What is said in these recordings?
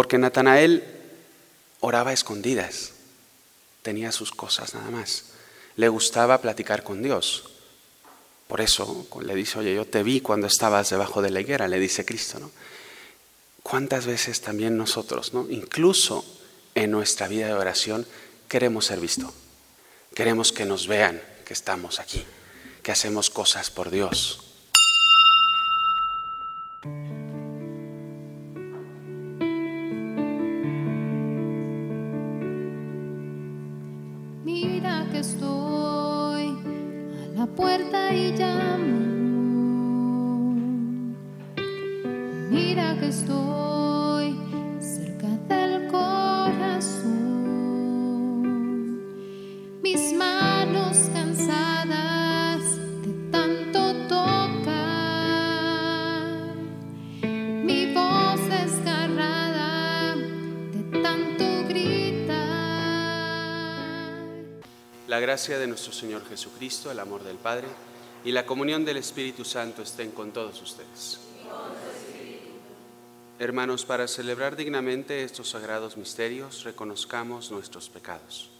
Porque Natanael oraba a escondidas, tenía sus cosas nada más. Le gustaba platicar con Dios. Por eso le dice, oye, yo te vi cuando estabas debajo de la higuera, le dice Cristo, ¿no? ¿Cuántas veces también nosotros, ¿no? incluso en nuestra vida de oración, queremos ser visto? Queremos que nos vean que estamos aquí, que hacemos cosas por Dios. Mis manos cansadas de tanto tocar. Mi voz desgarrada de tanto gritar. La gracia de nuestro Señor Jesucristo, el amor del Padre y la comunión del Espíritu Santo estén con todos ustedes. Hermanos, para celebrar dignamente estos sagrados misterios, reconozcamos nuestros pecados.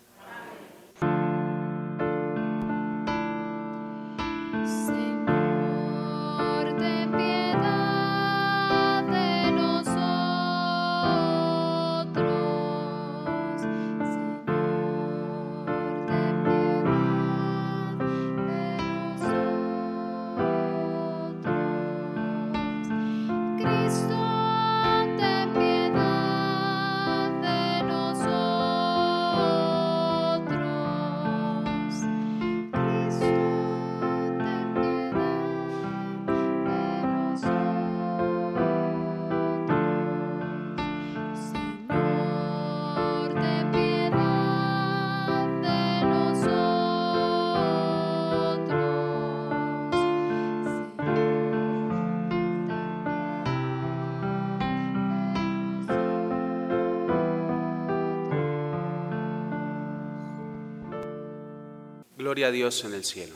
Gloria a Dios en el cielo.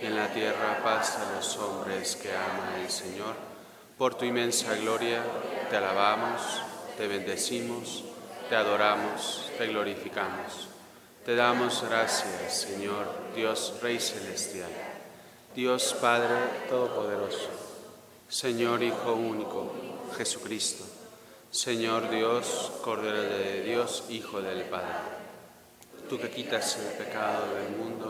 En la tierra paz a los hombres que aman al Señor. Por tu inmensa gloria te alabamos, te bendecimos, te adoramos, te glorificamos. Te damos gracias, Señor, Dios Rey Celestial, Dios Padre Todopoderoso, Señor Hijo único, Jesucristo, Señor Dios, Cordero de Dios, Hijo del Padre. Tú que quitas el pecado del mundo,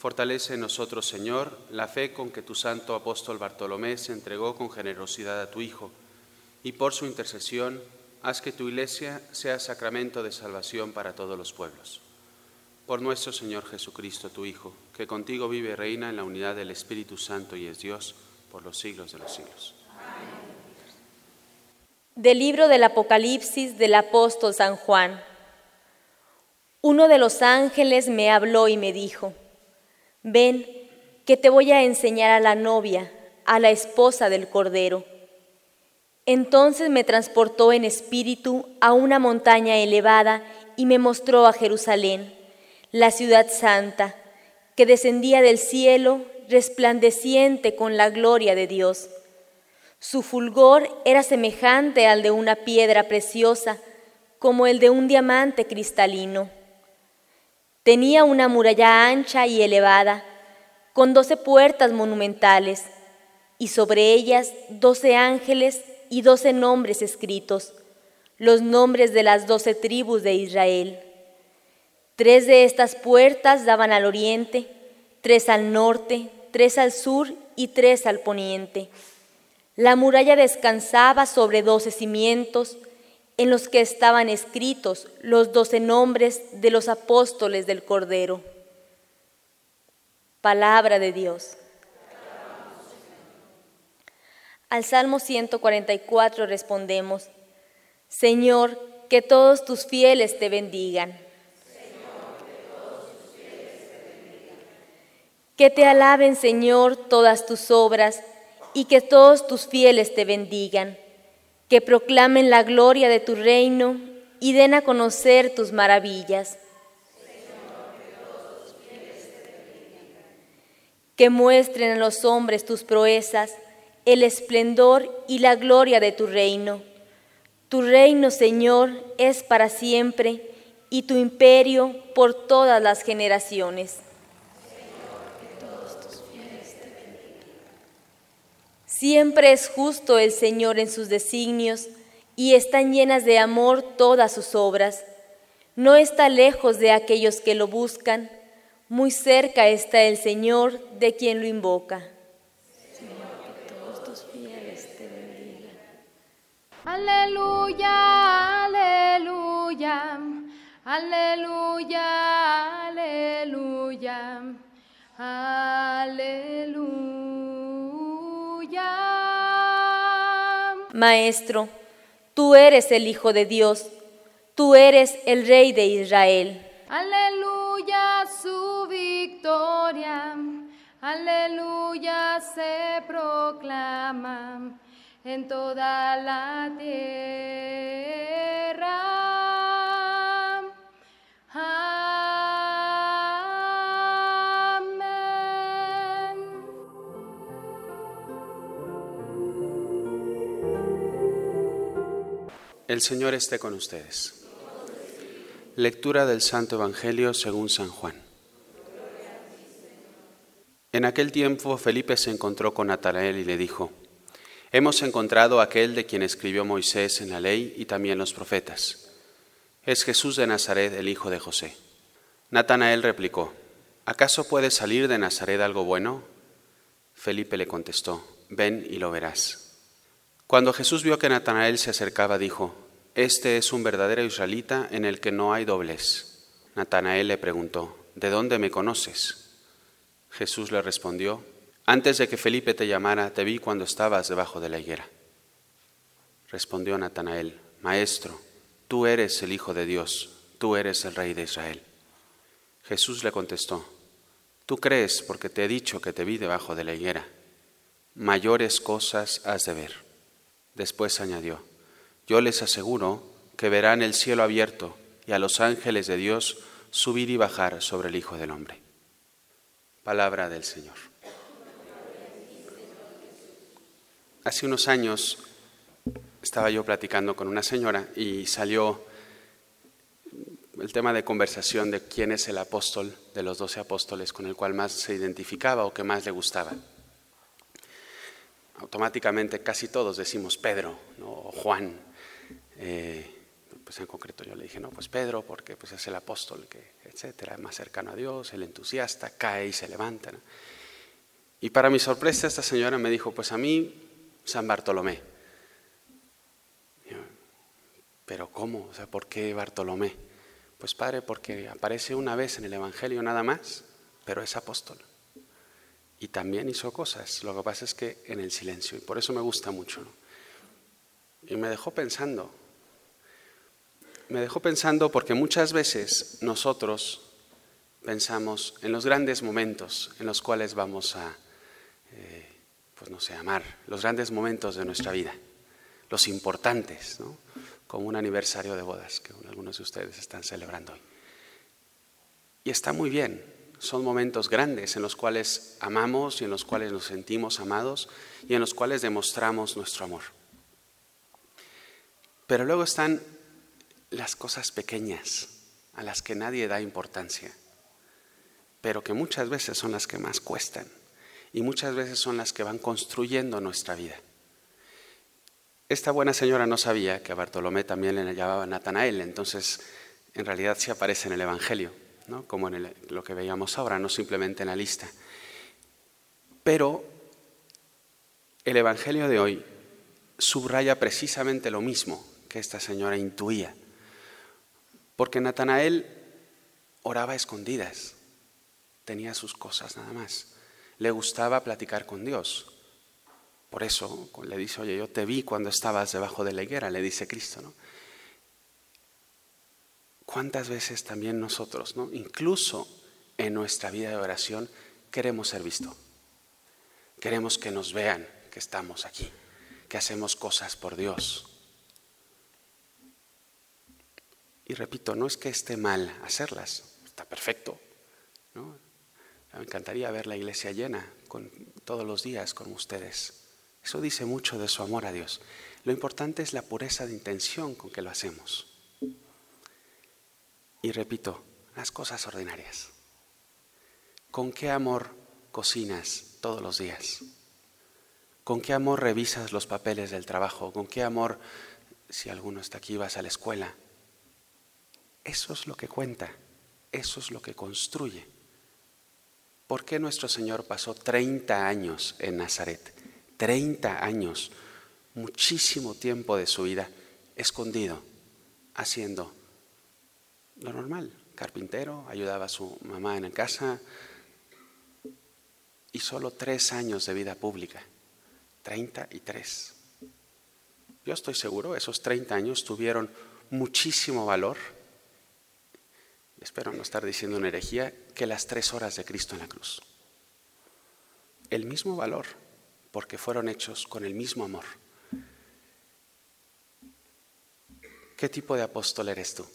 Fortalece en nosotros, Señor, la fe con que tu santo apóstol Bartolomé se entregó con generosidad a tu Hijo, y por su intercesión, haz que tu iglesia sea sacramento de salvación para todos los pueblos. Por nuestro Señor Jesucristo, tu Hijo, que contigo vive y reina en la unidad del Espíritu Santo y es Dios por los siglos de los siglos. Del libro del Apocalipsis del apóstol San Juan. Uno de los ángeles me habló y me dijo, ven, que te voy a enseñar a la novia, a la esposa del Cordero. Entonces me transportó en espíritu a una montaña elevada y me mostró a Jerusalén, la ciudad santa, que descendía del cielo resplandeciente con la gloria de Dios. Su fulgor era semejante al de una piedra preciosa, como el de un diamante cristalino. Tenía una muralla ancha y elevada, con doce puertas monumentales, y sobre ellas doce ángeles y doce nombres escritos, los nombres de las doce tribus de Israel. Tres de estas puertas daban al oriente, tres al norte, tres al sur y tres al poniente. La muralla descansaba sobre doce cimientos, en los que estaban escritos los doce nombres de los apóstoles del Cordero. Palabra de Dios. Al Salmo 144 respondemos, Señor, que todos tus fieles te bendigan. Que te alaben, Señor, todas tus obras y que todos tus fieles te bendigan. Que proclamen la gloria de tu reino y den a conocer tus maravillas. Que muestren a los hombres tus proezas el esplendor y la gloria de tu reino. Tu reino, Señor, es para siempre y tu imperio por todas las generaciones. Siempre es justo el Señor en sus designios y están llenas de amor todas sus obras. No está lejos de aquellos que lo buscan, muy cerca está el Señor de quien lo invoca. Aleluya, aleluya, aleluya, aleluya, aleluya. Maestro, tú eres el Hijo de Dios, tú eres el Rey de Israel. Aleluya, su victoria, aleluya se proclama en toda la tierra. El Señor esté con ustedes. Lectura del Santo Evangelio según San Juan. En aquel tiempo Felipe se encontró con Natanael y le dijo, Hemos encontrado aquel de quien escribió Moisés en la ley y también los profetas. Es Jesús de Nazaret, el hijo de José. Natanael replicó, ¿acaso puede salir de Nazaret algo bueno? Felipe le contestó, ven y lo verás. Cuando Jesús vio que Natanael se acercaba, dijo, Este es un verdadero israelita en el que no hay doblez. Natanael le preguntó, ¿de dónde me conoces? Jesús le respondió, Antes de que Felipe te llamara, te vi cuando estabas debajo de la higuera. Respondió Natanael, Maestro, tú eres el Hijo de Dios, tú eres el Rey de Israel. Jesús le contestó, Tú crees porque te he dicho que te vi debajo de la higuera. Mayores cosas has de ver. Después añadió, yo les aseguro que verán el cielo abierto y a los ángeles de Dios subir y bajar sobre el Hijo del Hombre. Palabra del Señor. Hace unos años estaba yo platicando con una señora y salió el tema de conversación de quién es el apóstol de los doce apóstoles con el cual más se identificaba o que más le gustaba automáticamente casi todos decimos Pedro ¿no? o Juan. Eh, pues en concreto yo le dije, no, pues Pedro, porque pues es el apóstol, que, etcétera, más cercano a Dios, el entusiasta, cae y se levanta. Y para mi sorpresa, esta señora me dijo, pues a mí, San Bartolomé. Pero ¿cómo? O sea, ¿por qué Bartolomé? Pues padre, porque aparece una vez en el Evangelio nada más, pero es apóstol y también hizo cosas. Lo que pasa es que en el silencio, y por eso me gusta mucho. Y me dejó pensando. Me dejó pensando porque muchas veces nosotros pensamos en los grandes momentos en los cuales vamos a, eh, pues no sé, amar, los grandes momentos de nuestra vida, los importantes, ¿no? como un aniversario de bodas que algunos de ustedes están celebrando hoy. Y está muy bien, son momentos grandes en los cuales amamos y en los cuales nos sentimos amados y en los cuales demostramos nuestro amor. Pero luego están las cosas pequeñas a las que nadie da importancia, pero que muchas veces son las que más cuestan y muchas veces son las que van construyendo nuestra vida. esta buena señora no sabía que a Bartolomé también le llamaba Natanael, entonces en realidad sí aparece en el Evangelio, como en lo que veíamos ahora, no simplemente en la lista. Pero el Evangelio de hoy subraya precisamente lo mismo que esta señora intuía, porque Natanael oraba a escondidas, tenía sus cosas nada más, le gustaba platicar con Dios. Por eso le dice, oye, yo te vi cuando estabas debajo de la higuera, le dice Cristo, ¿no? ¿Cuántas veces también nosotros, ¿no? incluso en nuestra vida de oración, queremos ser vistos? Queremos que nos vean que estamos aquí, que hacemos cosas por Dios. Y repito, no es que esté mal hacerlas, está perfecto. Me encantaría ver la iglesia llena todos los días con ustedes. Eso dice mucho de su amor a Dios. Lo importante es la pureza de intención con que lo hacemos. Y repito, las cosas ordinarias. ¿Con qué amor cocinas todos los días? ¿Con qué amor revisas los papeles del trabajo? ¿Con qué amor, si alguno está aquí, vas a la escuela? Eso es lo que cuenta, eso es lo que construye. ¿Por qué nuestro Señor pasó 30 años en Nazaret? 30 años, muchísimo tiempo de su vida escondido, haciendo lo normal. Carpintero, ayudaba a su mamá en la casa y solo tres años de vida pública. 33. Yo estoy seguro, esos 30 años tuvieron muchísimo valor, espero no estar diciendo una herejía, que las tres horas de Cristo en la cruz. El mismo valor, porque fueron hechos con el mismo amor. ¿Qué tipo de apóstol eres tú?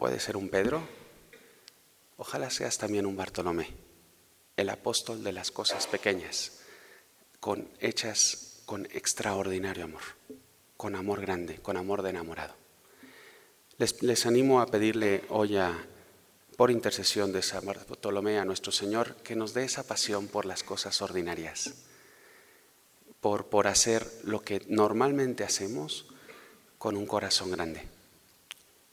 Puede ser un Pedro, ojalá seas también un Bartolomé el apóstol de las cosas pequeñas, con hechas con extraordinario amor, con amor grande, con amor de enamorado. Les, animo a pedirle hoy por intercesión de San Bartolomé a nuestro Señor que nos dé esa pasión por las cosas ordinarias, por, por hacer lo que normalmente hacemos con un corazón grande,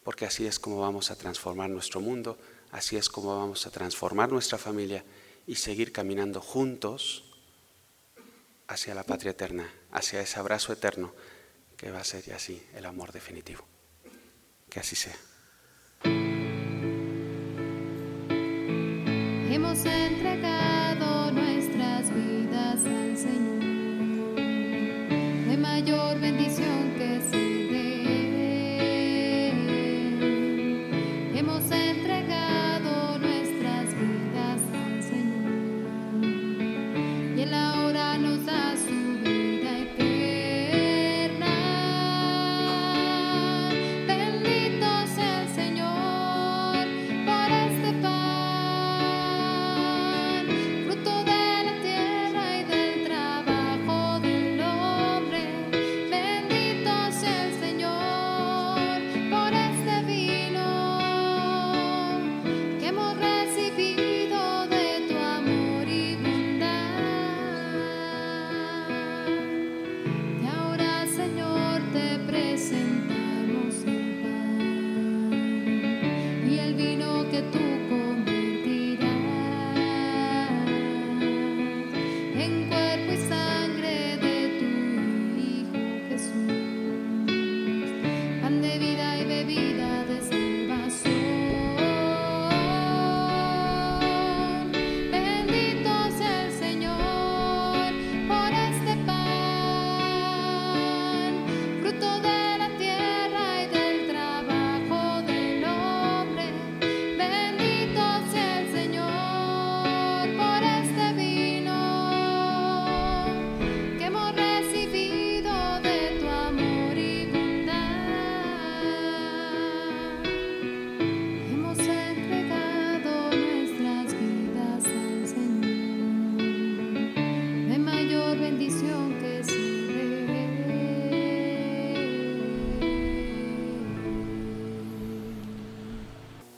porque así es como vamos a transformar nuestro mundo, así es como vamos a transformar nuestra familia y seguir caminando juntos hacia la patria eterna, hacia ese abrazo eterno que va a ser ya así el amor definitivo. Que así sea.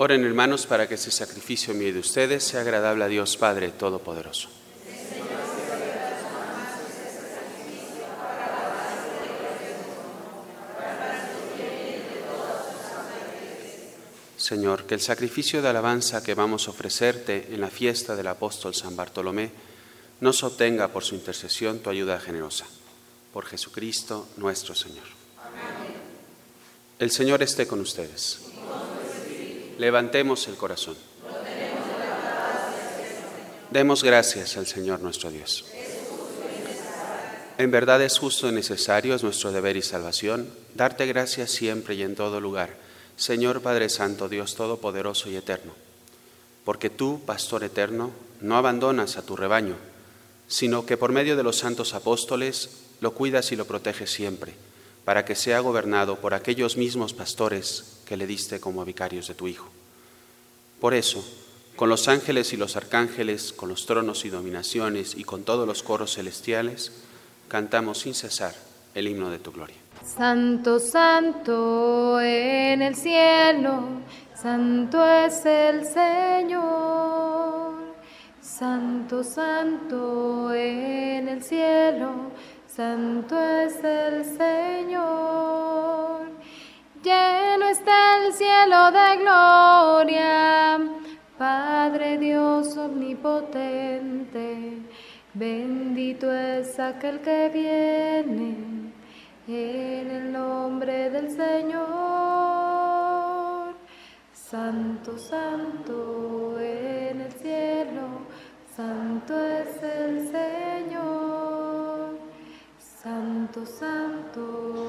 Oren hermanos para que este sacrificio mío de ustedes sea agradable a Dios Padre Todopoderoso. Señor, que el sacrificio de alabanza que vamos a ofrecerte en la fiesta del apóstol San Bartolomé nos obtenga por su intercesión tu ayuda generosa. Por Jesucristo nuestro Señor. Amén. El Señor esté con ustedes. Levantemos el corazón. Demos gracias al Señor nuestro Dios. En verdad es justo y necesario, es nuestro deber y salvación, darte gracias siempre y en todo lugar, Señor Padre Santo, Dios Todopoderoso y Eterno, porque tú, Pastor Eterno, no abandonas a tu rebaño, sino que por medio de los santos apóstoles lo cuidas y lo proteges siempre, para que sea gobernado por aquellos mismos pastores que le diste como vicarios de tu Hijo. Por eso, con los ángeles y los arcángeles, con los tronos y dominaciones y con todos los coros celestiales, cantamos sin cesar el himno de tu gloria. Santo, santo en el cielo, santo es el Señor. Santo, santo en el cielo, santo es el Señor. Lleno está el cielo de gloria Padre Dios omnipotente, bendito es aquel que viene en el nombre del Señor. Santo, santo en el cielo, santo es el Señor. Santo, santo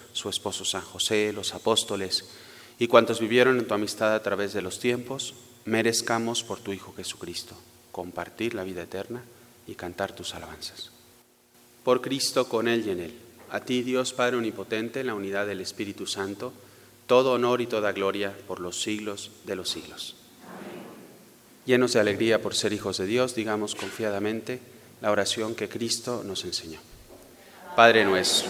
su esposo San José, los apóstoles y cuantos vivieron en tu amistad a través de los tiempos, merezcamos por tu Hijo Jesucristo compartir la vida eterna y cantar tus alabanzas. Por Cristo, con Él y en Él, a ti Dios Padre Omnipotente, en la unidad del Espíritu Santo, todo honor y toda gloria por los siglos de los siglos. Llenos de alegría por ser hijos de Dios, digamos confiadamente la oración que Cristo nos enseñó. Padre nuestro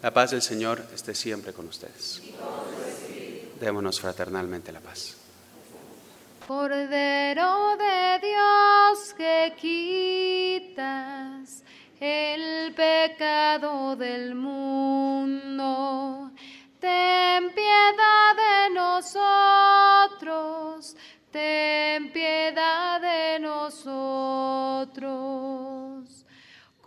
La paz del Señor esté siempre con ustedes. Démonos fraternalmente la paz. Cordero de Dios que quitas el pecado del mundo. Ten piedad de nosotros, ten piedad de nosotros.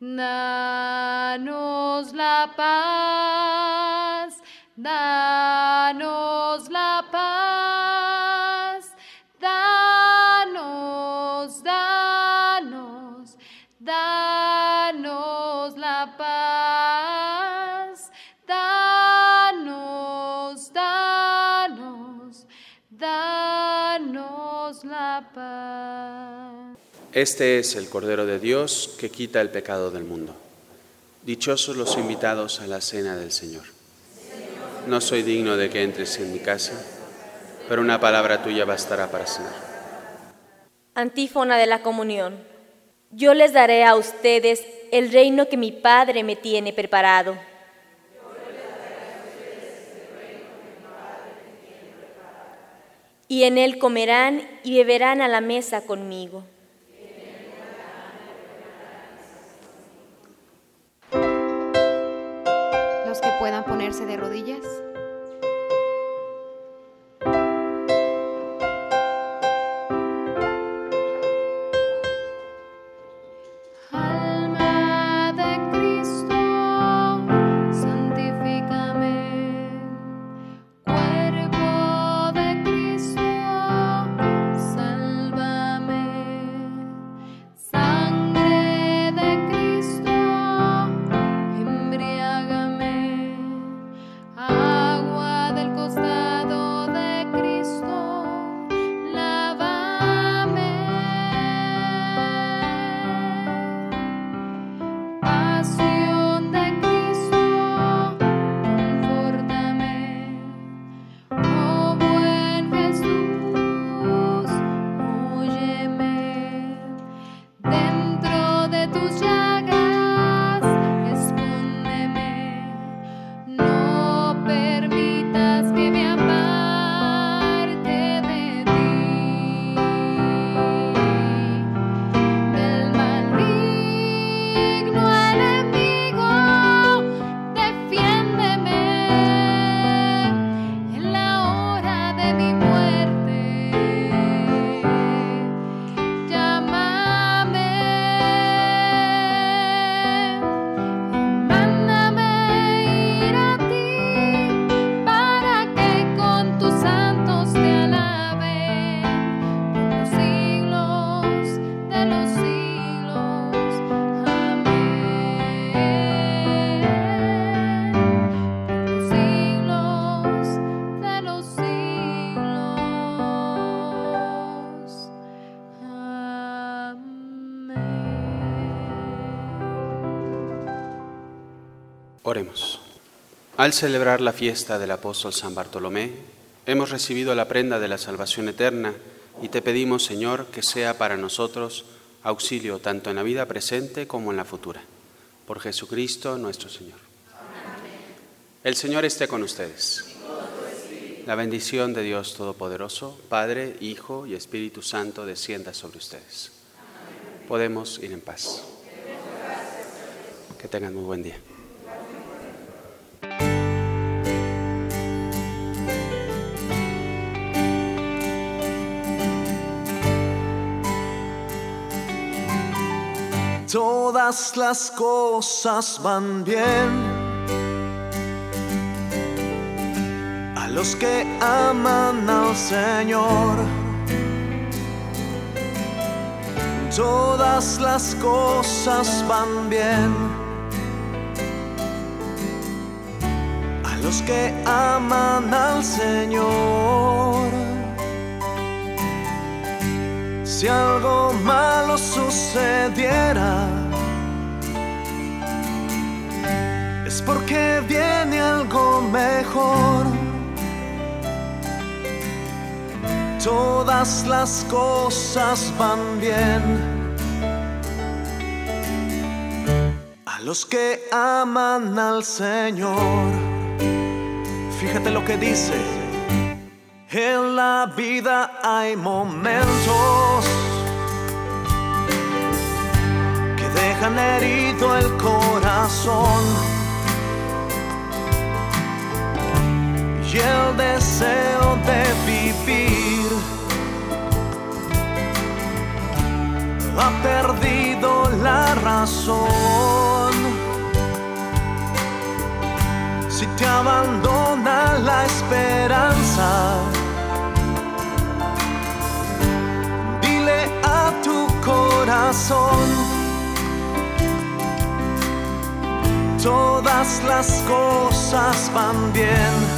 danos la paz, danos la paz, danos, danos, danos la paz, danos, danos, danos la paz. Este es el Cordero de Dios que quita el pecado del mundo. Dichosos los invitados a la cena del Señor. No soy digno de que entres en mi casa, pero una palabra tuya bastará para cenar. Antífona de la comunión. Yo les daré a ustedes el reino que mi Padre me tiene preparado. Y en él comerán y beberán a la mesa conmigo. Ponerse de rodillas. Oremos. Al celebrar la fiesta del apóstol San Bartolomé, hemos recibido la prenda de la salvación eterna y te pedimos, Señor, que sea para nosotros auxilio tanto en la vida presente como en la futura. Por Jesucristo nuestro Señor. El Señor esté con ustedes. La bendición de Dios Todopoderoso, Padre, Hijo y Espíritu Santo, descienda sobre ustedes. Podemos ir en paz. Que tengan muy buen día. Todas las cosas van bien a los que aman al Señor. Todas las cosas van bien a los que aman al Señor. Si algo malo sucediera, porque viene algo mejor. Todas las cosas van bien a los que aman al Señor. Fíjate lo que dice. En la vida hay momentos que dejan herido el corazón el deseo de vivir ha perdido la razón. Si te abandona la esperanza, dile a tu corazón, todas las cosas van bien.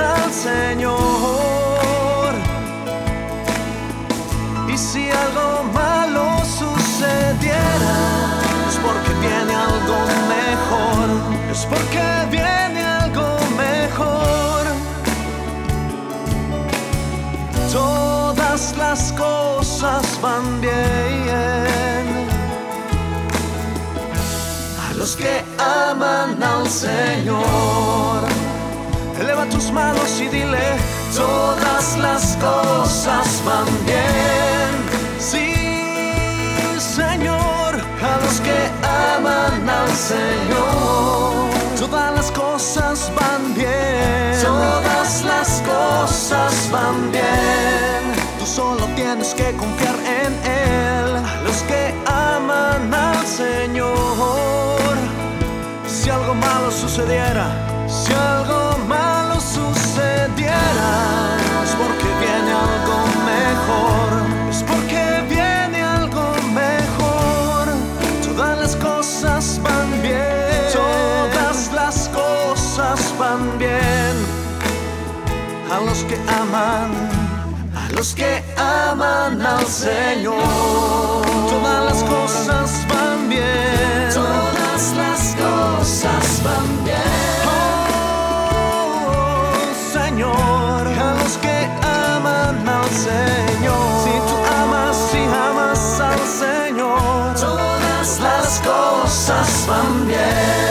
al Señor. Y si algo malo sucediera, es porque viene algo mejor, es porque viene algo mejor. Todas las cosas van bien a los que aman al Señor. Eleva tus manos y dile, todas las cosas van bien. Sí, Señor, a los que aman al Señor. Todas las cosas van bien. Todas las cosas van bien. Tú solo tienes que confiar en Él. Los que aman al Señor. Si algo malo sucediera, si algo sucediera, es porque viene algo mejor, es porque viene algo mejor. Todas las cosas van bien, todas las cosas van bien. A los que aman, a los que aman al Señor, todas las cosas van bien, todas las cosas van bien. Van bien.